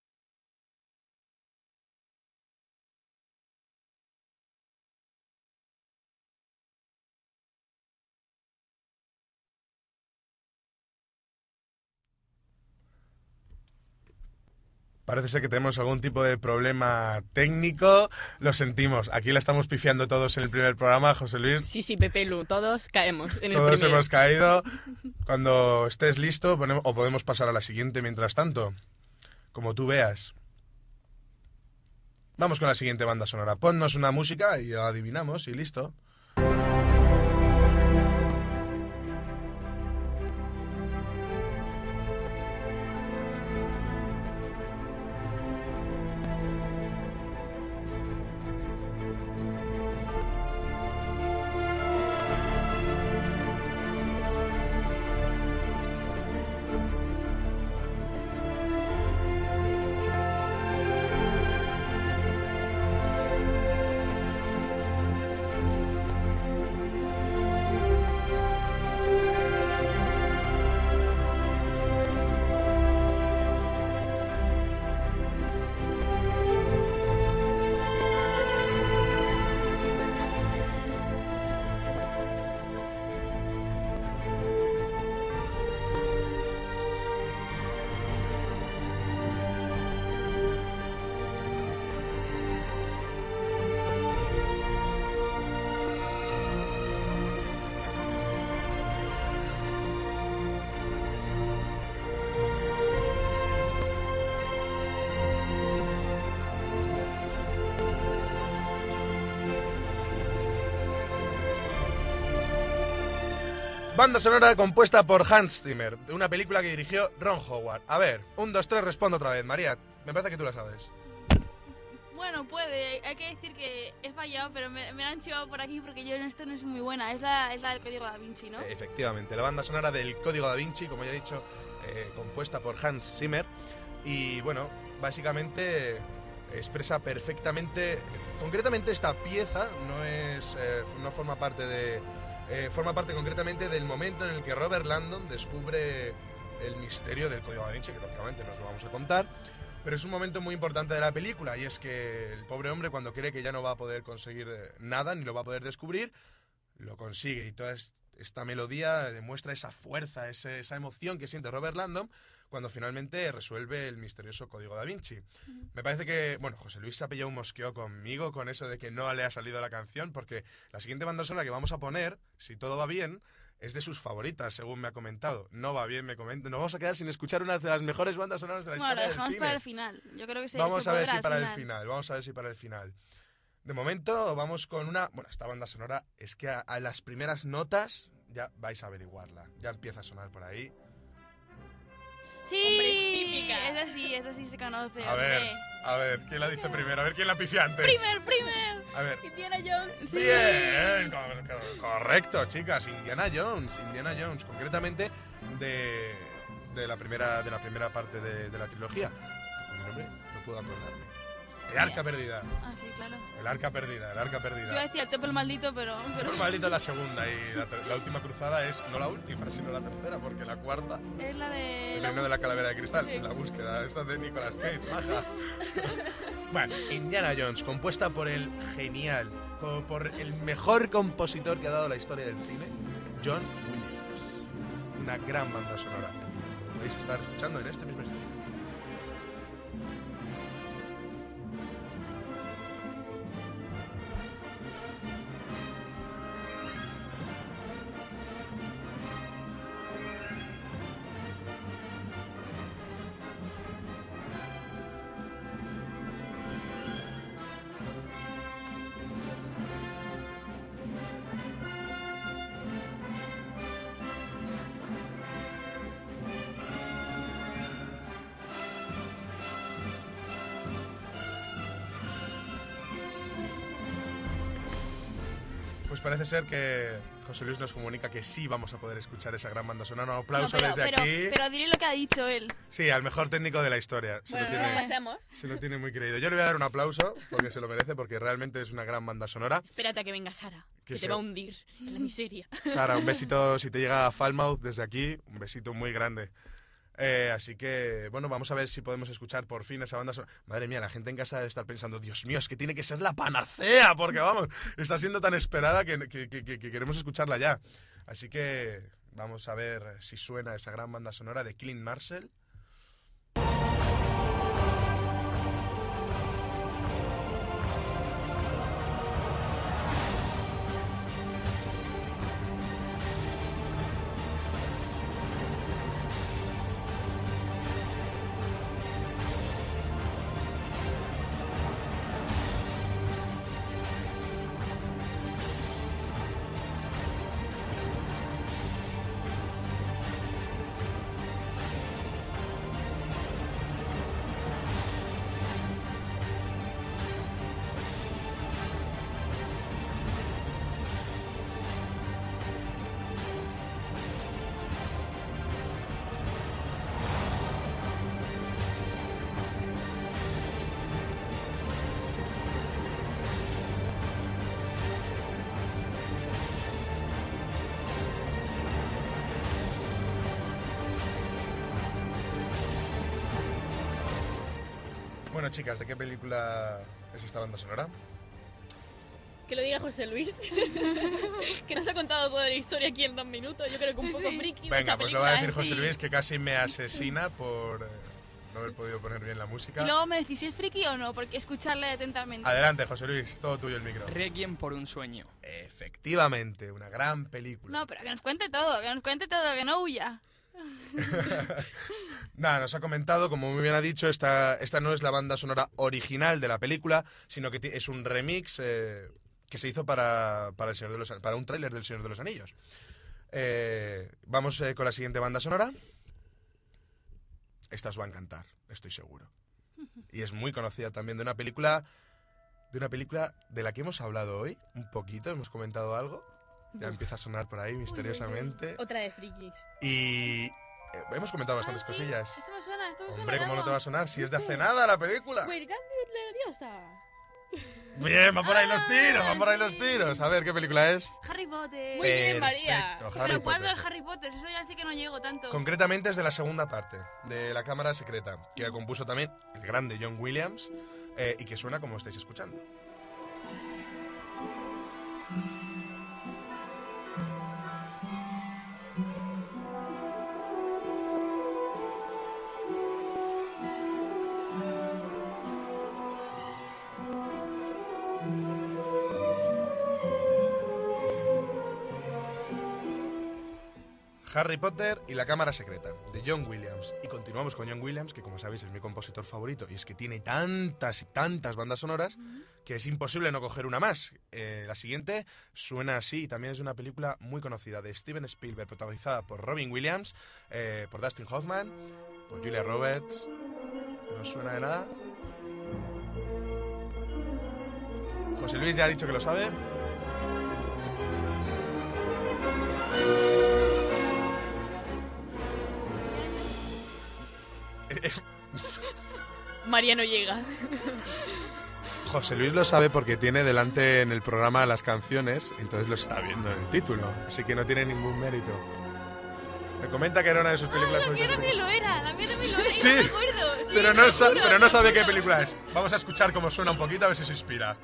Parece ser que tenemos algún tipo de problema técnico. Lo sentimos. Aquí la estamos pifiando todos en el primer programa, José Luis. Sí, sí, Pepe Lu, todos caemos en Todos hemos caído. Cuando estés listo, ponemos- o podemos pasar a la siguiente mientras tanto. Como tú veas. Vamos con la siguiente banda sonora. Ponnos una música y la adivinamos y listo. Banda sonora compuesta por Hans Zimmer, de una película que dirigió Ron Howard. A ver, un, dos, tres, respondo otra vez. María, me parece que tú la sabes. Bueno, puede. Hay que decir que he fallado, pero me, me la han chivado por aquí porque yo en esto no soy muy buena. Es la, es la del código da Vinci, ¿no? Efectivamente, la banda sonora del Código da Vinci, como ya he dicho, eh, compuesta por Hans Zimmer. Y bueno, básicamente expresa perfectamente, concretamente esta pieza no es, eh, no forma parte de, eh, forma parte concretamente del momento en el que Robert Landon descubre el misterio del Código da Vinci, que lógicamente nos lo vamos a contar. Pero es un momento muy importante de la película y es que el pobre hombre cuando cree que ya no va a poder conseguir eh, nada ni lo va a poder descubrir, lo consigue y toda es- esta melodía demuestra esa fuerza, esa emoción que siente Robert Landon cuando finalmente resuelve el misterioso código da Vinci. Me parece que, bueno, José Luis se ha pillado un mosqueo conmigo con eso de que no le ha salido la canción, porque la siguiente banda sonora que vamos a poner, si todo va bien, es de sus favoritas, según me ha comentado. No va bien, me comenta. Nos vamos a quedar sin escuchar una de las mejores bandas sonoras de la Bueno, lo historia del dejamos cine. para el final. Yo creo que se Vamos se a ver si para el final, vamos a ver si para el final. De momento vamos con una... Bueno, esta banda sonora es que a, a las primeras notas ya vais a averiguarla. Ya empieza a sonar por ahí. Sí, esa sí, esa sí se conoce. A ver, hombre. a ver, ¿quién la dice primero? A ver, ¿quién la pifia antes? Primer, primer. A ver. Indiana Jones. Bien, co- co- correcto, chicas. Indiana Jones, Indiana Jones, concretamente de, de la primera de la primera parte de, de la trilogía. Mi nombre no puedo acordarme. El arca perdida. Ah, sí, claro. El arca perdida, el arca Yo perdida. decir el templo maldito, pero... pero El maldito es la segunda y la, última cruzada es no la última, sino la tercera, porque la cuarta Es la de... el reino de la calavera de cristal, Sí. la búsqueda, esta de Nicolas Cage, maja. bueno, Indiana Jones, compuesta por el genial, por el mejor compositor que ha dado la historia del cine, John Williams. Una gran banda sonora. Podéis estar escuchando en este mismo instante. Pues parece ser que José Luis nos comunica que sí vamos a poder escuchar esa gran banda sonora. Un No, aplauso pero, desde pero- aquí. pero diré lo que ha dicho él. Sí, al mejor técnico de la historia. Se, Bueno, lo tiene, se lo tiene muy creído. Yo le voy a dar un aplauso porque se lo merece, porque realmente es una gran banda sonora. Espérate a que venga Sara, Que que, se- te va a hundir en la miseria. Sara, un besito si te llega a Falmouth desde aquí, un besito muy grande. Eh, así que, bueno, vamos a ver si podemos escuchar por fin esa banda sonora. Madre mía, la gente en casa debe estar pensando, Dios mío, es que tiene que ser la panacea, porque vamos, está siendo tan esperada que, que- que- que- que queremos escucharla ya. Así que vamos a ver si suena esa gran banda sonora de Clint Marshall. Bueno, chicas, ¿de qué película es esta banda sonora? Que lo diga José Luis, que nos ha contado toda la historia aquí en dos minutos. Yo creo que un poco friki. de Venga, pues lo va a decir película, José ¿eh? Luis, que casi me asesina por eh, no haber podido poner bien la música. Y luego me decís si es friki o no, porque escucharle atentamente. Adelante, José Luis, todo tuyo el micro. Requiem por un sueño. Efectivamente, una gran película. No, pero que nos cuente todo, que nos cuente todo, que no huya. Nada, nos ha comentado, como muy bien ha dicho, esta, esta no es la banda sonora original de la película, sino que es un remix eh, que se hizo para, para, el Señor de los, para un tráiler del Señor de los Anillos. Eh, vamos eh, con la siguiente banda sonora. Esta os va a encantar, estoy seguro. Y es muy conocida también de una película de una película de la que hemos hablado hoy, un poquito, hemos comentado algo. Ya empieza a sonar por ahí misteriosamente. Otra de frikis. Y eh, hemos comentado bastantes cosillas. Esto me suena, esto me suena. Hombre, ¿cómo no te va a sonar si es de hace nada la película? Leviosa. Bien, van por ahí los tiros, van por ahí los tiros. A ver, ¿qué película es? Harry Potter. Muy bien, María. Perfecto, Pero ¿cuándo es Harry Potter? Eso ya sí que no llego tanto. Concretamente es de la segunda parte, de La Cámara Secreta, que compuso también el grande John Williams eh, y que suena como estáis escuchando. Harry Potter y la Cámara Secreta, de John Williams. Y continuamos con John Williams, que como sabéis es mi compositor favorito, y es que tiene tantas y tantas bandas sonoras que es imposible no coger una más. Eh, la siguiente suena así, y también es de una película muy conocida de Steven Spielberg, protagonizada por Robin Williams, eh, por Dustin Hoffman, por Julia Roberts. ¿No suena de nada? José Luis ya ha dicho que lo sabe. María no llega. José Luis lo sabe porque tiene delante en el programa las canciones, entonces lo está viendo en el título, así que no tiene ningún mérito. Me comenta que era una de sus películas La mía también lo era, la mía también lo era. Sí, no me acuerdo. Sí, pero no, juro, pero no sabe qué película es. Vamos a escuchar cómo suena un poquito a ver si se inspira.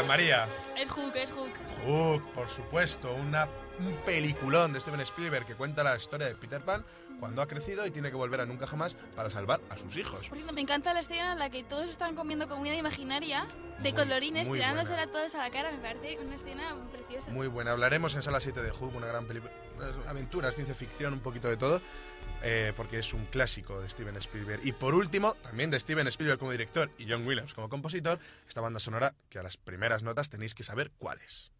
Sí. ¿De qué película es María? El Hook, el Hook. Hook, por supuesto, una, un peliculón de Steven Spielberg que cuenta la historia de Peter Pan cuando ha crecido y tiene que volver a nunca jamás para salvar a sus hijos. Por cierto, me encanta la escena en la que todos están comiendo comida imaginaria de Muy, colorines, muy tirándosela todos a la cara. Me parece una escena preciosa. Muy buena. Hablaremos en Sala 7 de Hook, una gran película. unas Aventuras, ciencia ficción, un poquito de todo. Eh, porque es un clásico de Steven Spielberg. Y por último, también de Steven Spielberg como director y John Williams como compositor, esta banda sonora que a las primeras notas tenéis que saber cuál es.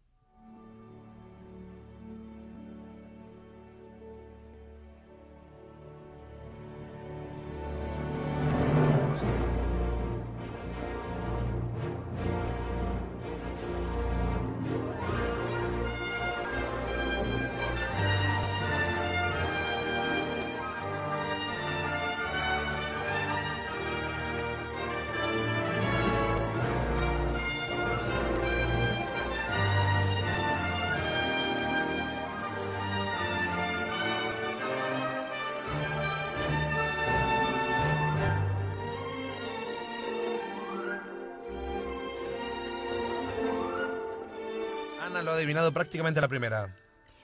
Adivinado prácticamente la primera.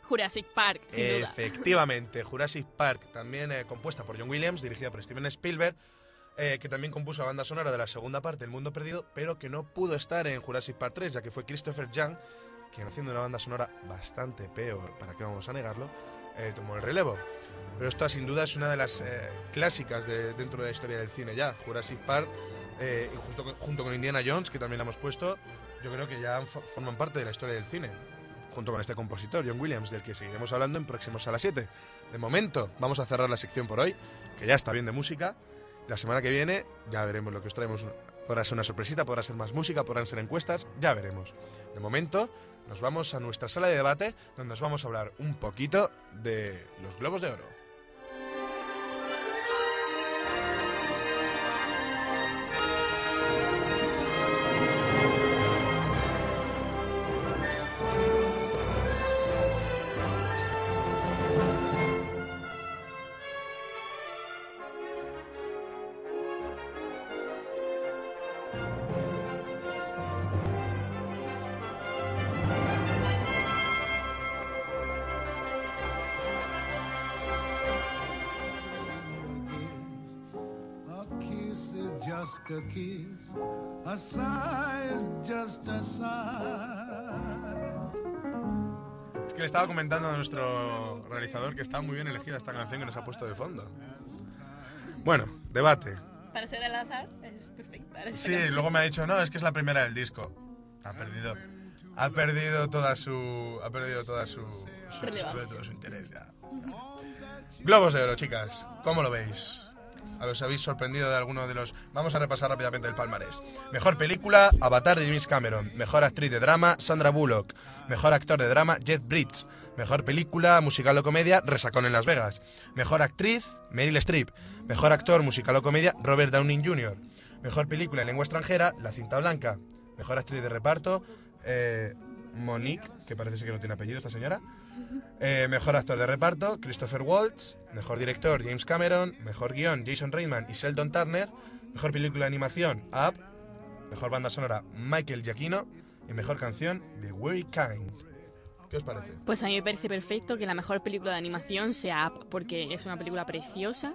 Jurassic Park, sin duda. Efectivamente, Jurassic Park, también eh, compuesta por John Williams, dirigida por Steven Spielberg, eh, que también compuso la banda sonora de la segunda parte, El Mundo Perdido, pero que no pudo estar en Jurassic Park 3, ya que fue Christopher Young, quien haciendo una banda sonora bastante peor, para qué vamos a negarlo, eh, tomó el relevo. Pero esta sin duda es una de las clásicas de, dentro de la historia del cine ya, Jurassic Park, y justo con- junto con Indiana Jones, que también la hemos puesto, yo creo que ya fo- forman parte de la historia del cine junto con este compositor, John Williams, del que seguiremos hablando en próximos a las 7. De momento, vamos a cerrar la sección por hoy, que ya está bien de música. La semana que viene ya veremos lo que os traemos. Podrá ser una sorpresita, podrá ser más música, podrán ser encuestas, ya veremos. De momento, nos vamos a nuestra sala de debate, donde os vamos a hablar un poquito de los globos de oro. Estaba comentando a nuestro realizador que está muy bien elegida esta canción que nos ha puesto de fondo. Bueno, debate. Para ser al azar, es perfecta. Sí, luego me ha dicho, no, es que es la primera del disco. Ha perdido. Ha perdido toda su. Ha perdido toda su. su- ha perdido todo su interés ya. Globos de oro, chicas. ¿Cómo lo veis? ¿A ¿Os habéis sorprendido de alguno de los.? Vamos a repasar rápidamente el palmarés. Mejor película, Avatar de James Cameron. Mejor actriz de drama, Sandra Bullock. Mejor actor de drama, Jeff Bridges. Mejor película, musical o comedia, Resacón en Las Vegas. Mejor actriz, Meryl Streep. Mejor actor, musical o comedia, Robert Downey Jr. Mejor película en lengua extranjera, La cinta blanca. Mejor actriz de reparto, eh, Monique, que parece que no tiene apellido esta señora. Eh, mejor actor de reparto, Christopher Waltz. Mejor director, James Cameron. Mejor guion, Jason Reitman y Sheldon Turner. Mejor película de animación, Up. Mejor banda sonora, Michael Giacchino. Y mejor canción, The Very Kind. ¿Qué os parece? Pues a mí me parece perfecto que la mejor película de animación sea Up, porque es una película preciosa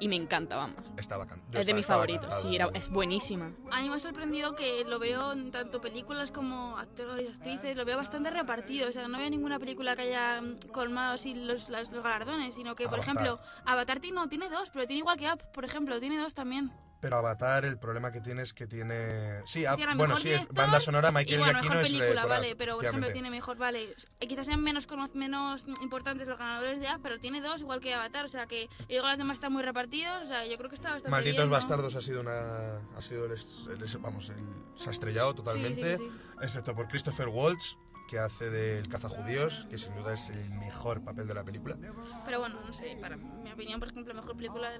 y me encanta, vamos. Está bacán. Yo Es de mis favoritos, sí, era- es buenísima. A mí me ha sorprendido que lo veo en tanto películas como actores y actrices, lo veo bastante repartido. O sea, no veo ninguna película que haya mm, colmado así los, las- los galardones, sino que, por Avatar. ejemplo, Avatar tiene, no, tiene dos, pero tiene igual que Up, por ejemplo, tiene dos también. Pero Avatar, el problema que tiene es que tiene. Sí, Up- Tiene bueno, sí, es director banda sonora, y Michael bueno, Giacchino mejor es. película, Up, vale, pero por ejemplo tiene mejor, vale, eh, quizás sean menos menos importantes los ganadores de Up, pero tiene dos igual que Avatar, o sea que y luego las demás están muy repartidos, o sea, yo creo que está bastante Malditos bien, ¿no? Bastardos ha sido una. Ha sido el, es- el es- vamos, el- se ha estrellado totalmente. sí, Excepto por Christopher Waltz, que hace del cazajudíos, que sin duda es el mejor papel de la película. Pero bueno, no sé, para mi opinión, por ejemplo, la mejor película.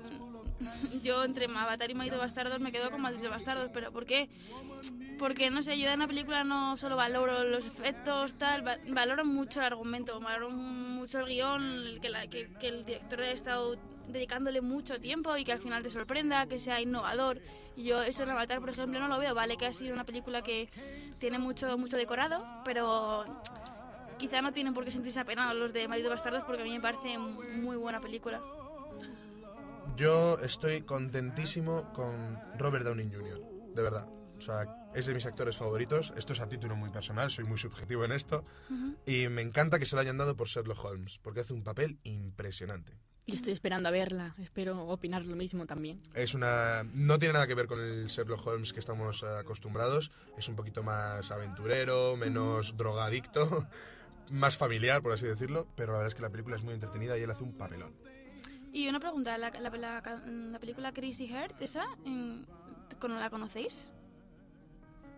Yo entre Avatar y Malditos Bastardos me quedo con Malditos Bastardos, pero ¿por qué? Porque, no sé, yo en una película no solo valoro los efectos, tal, va- valoro mucho el argumento, valoro mucho el guion, que, la- que, que el director haya estado dedicándole mucho tiempo y que al final te sorprenda, que sea innovador. Y yo eso en Avatar, por ejemplo, no lo veo, vale que ha sido una película que tiene mucho, mucho decorado, pero quizá no tienen por qué sentirse apenados los de Malditos Bastardos porque a mí me parece muy buena película. Yo estoy contentísimo con Robert Downey Jr., de verdad. O sea, es de mis actores favoritos. Esto es a título muy personal, soy muy subjetivo en esto. Y me encanta que se lo hayan dado por Sherlock Holmes, porque hace un papel impresionante. Y estoy esperando a verla, espero opinar lo mismo también. Es una. No tiene nada que ver con el Sherlock Holmes que estamos acostumbrados. Es un poquito más aventurero, menos drogadicto, más familiar, por así decirlo. Pero la verdad es que la película es muy entretenida y él hace un papelón. Y una pregunta, ¿la, la, la- la película Crazy Heart, esa, en- ¿con- ¿la conocéis?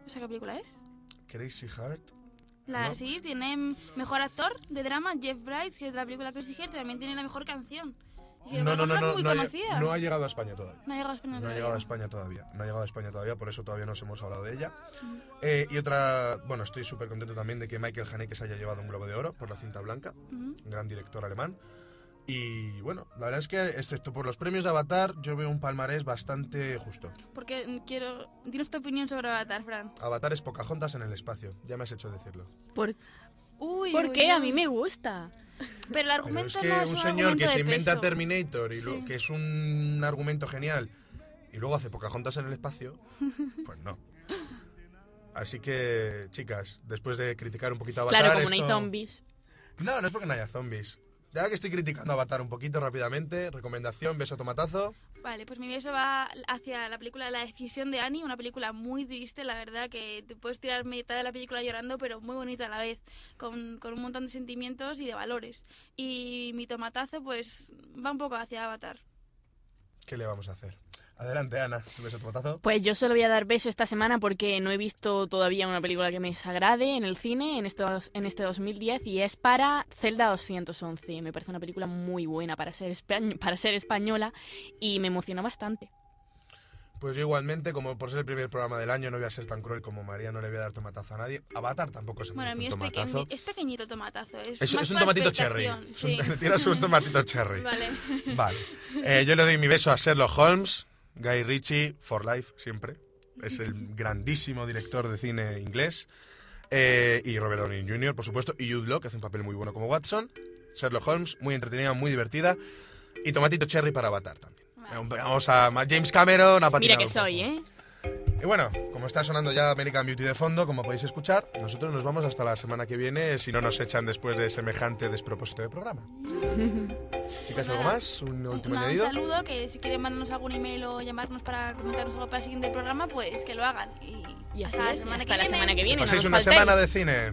¿Esa qué película es? Crazy Heart. La, No. Sí, tiene mejor actor de drama, Jeff Bridges, que es de la película Crazy Heart, también tiene la mejor canción. No, no, no, no, no, ha, no ha llegado a España todavía. No ha llegado a España No ha todavía. llegado a España todavía. No ha llegado a España todavía, por eso todavía no os hemos hablado de ella. Mm. Eh, y otra, bueno, estoy súper contento también de que Michael Haneke se haya llevado un Globo de Oro por la cinta blanca, Ujú. un gran director alemán. Y bueno, la verdad es que, excepto por los premios de Avatar, yo veo un palmarés bastante justo. Porque quiero... Dinos tu opinión sobre Avatar, Fran. Avatar es Pocahontas en el espacio, ya me has hecho decirlo. ¿Por, Uy, ¿Por uy, qué? A mí me gusta. Pero el Pero argumento es que no es un un señor que se inventa peso. Terminator y lo, Sí. que es un argumento genial y luego hace Pocahontas en el espacio, pues no. Así que, chicas, después de criticar un poquito a Avatar... Claro, como no hay zombies. No, no es porque no haya zombies. Ya que estoy criticando a Avatar un poquito rápidamente, recomendación, beso tomatazo. Vale, pues mi beso va hacia la película La decisión de Annie, una película muy triste, la verdad, que te puedes tirar mitad de la película llorando, pero muy bonita a la vez, con, con un montón de sentimientos y de valores. Y mi tomatazo, pues, va un poco hacia Avatar. ¿Qué le vamos a hacer? Adelante, Ana, tu beso tomatazo. Pues yo solo voy a dar beso esta semana porque no he visto todavía una película que me desagrade en el cine en, estos, en este 2010 y es para Zelda 211. Me parece una película muy buena para ser, espa- para ser española y me emocionó bastante. Pues yo igualmente, como por ser el primer programa del año, no voy a ser tan cruel como María, no le voy a dar tomatazo a nadie. Avatar tampoco se Bueno, a merece mí un es, tomatazo. es pequeñito tomatazo. Es, Es, más es un tomatito cherry. Es un- sí. tiras un tomatito cherry. Vale. Vale. Eh, yo le doy mi beso a Sherlock Holmes, Guy Ritchie, for life, siempre. Es el grandísimo director de cine inglés. Eh, y Robert Downey Jr., por supuesto. Y Jude Law, que hace un papel muy bueno como Watson. Sherlock Holmes, muy entretenida, muy divertida. Y tomatito cherry para Avatar también. Vamos a James Cameron, a Mira patinar que un soy, ¿eh? Y bueno, como está sonando ya American Beauty de fondo, como podéis escuchar, nosotros nos vamos hasta la semana que viene, si no nos echan después de semejante despropósito de programa. Chicas, ¿algo más? ¿Un último Nada, un añadido? saludo, que si quieren mandarnos algún email o llamarnos para comentarnos algo para el siguiente programa, pues que lo hagan. Y, Y hasta la semana hasta que la semana que Que viene. no paséis nos una faltéis. semana de cine.